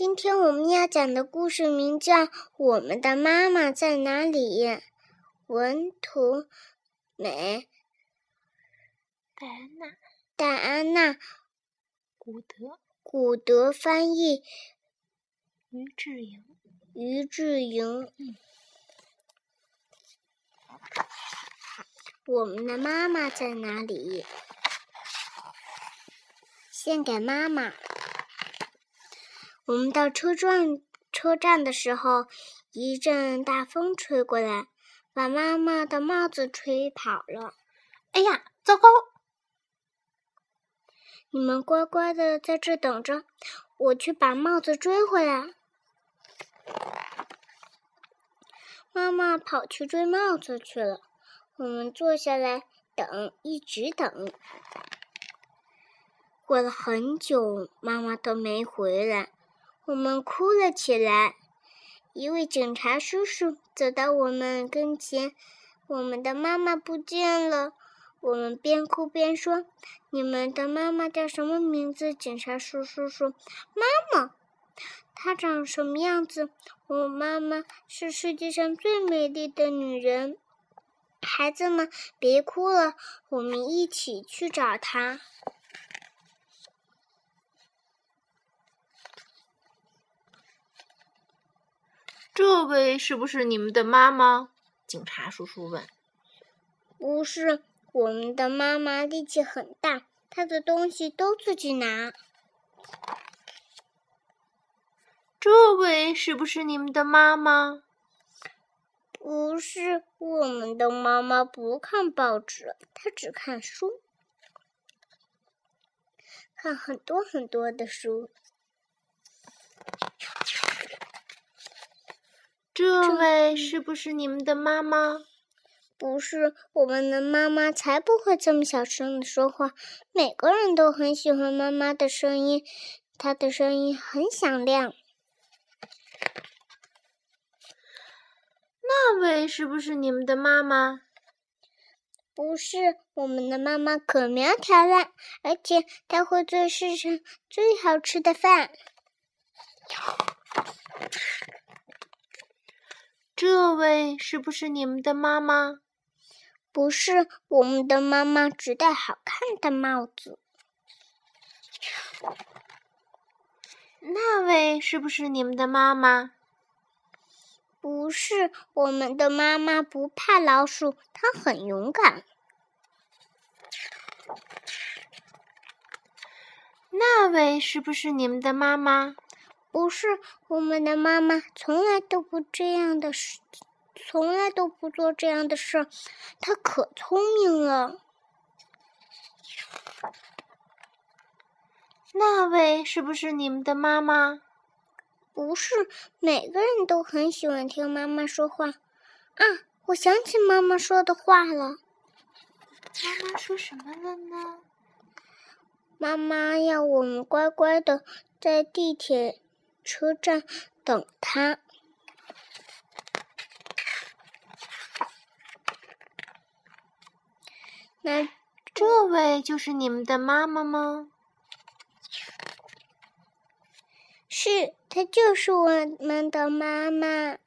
今天我们要讲的故事名叫《我们的妈妈在哪里》，文图美，戴安娜，戴安娜，古德，古德翻译，于志莹，于志莹。我们的妈妈在哪里？献给妈妈。我们到车站车站的时候，一阵大风吹过来，把妈妈的帽子吹跑了。哎呀，糟糕！你们乖乖的在这等着，我去把帽子追回来。妈妈跑去追帽子去了。我们坐下来等，一直等。过了很久，妈妈都没回来。我们哭了起来。一位警察叔叔走到我们跟前，我们的妈妈不见了。我们边哭边说：“你们的妈妈叫什么名字？”警察叔叔说：“妈妈。”她长什么样子？我妈妈是世界上最美丽的女人。孩子们，别哭了，我们一起去找她。这位是不是你们的妈妈？警察叔叔问。不是，我们的妈妈力气很大，她的东西都自己拿。这位是不是你们的妈妈？不是，我们的妈妈不看报纸，她只看书，看很多很多的书。这位是不是你们的妈妈？不是，我们的妈妈才不会这么小声的说话。每个人都很喜欢妈妈的声音，她的声音很响亮。那位是不是你们的妈妈？不是，我们的妈妈可苗条了，而且她会做世上最好吃的饭。这位是不是你们的妈妈？不是，我们的妈妈只戴好看的帽子。那位是不是你们的妈妈？不是，我们的妈妈不怕老鼠，她很勇敢。那位是不是你们的妈妈？不是我们的妈妈，从来都不这样的事，从来都不做这样的事。他可聪明了。那位是不是你们的妈妈？不是，每个人都很喜欢听妈妈说话。啊，我想起妈妈说的话了。妈妈说什么了呢？妈妈要我们乖乖的在地铁。车站等他。那这位就是你们的妈妈吗？是，她就是我们的妈妈。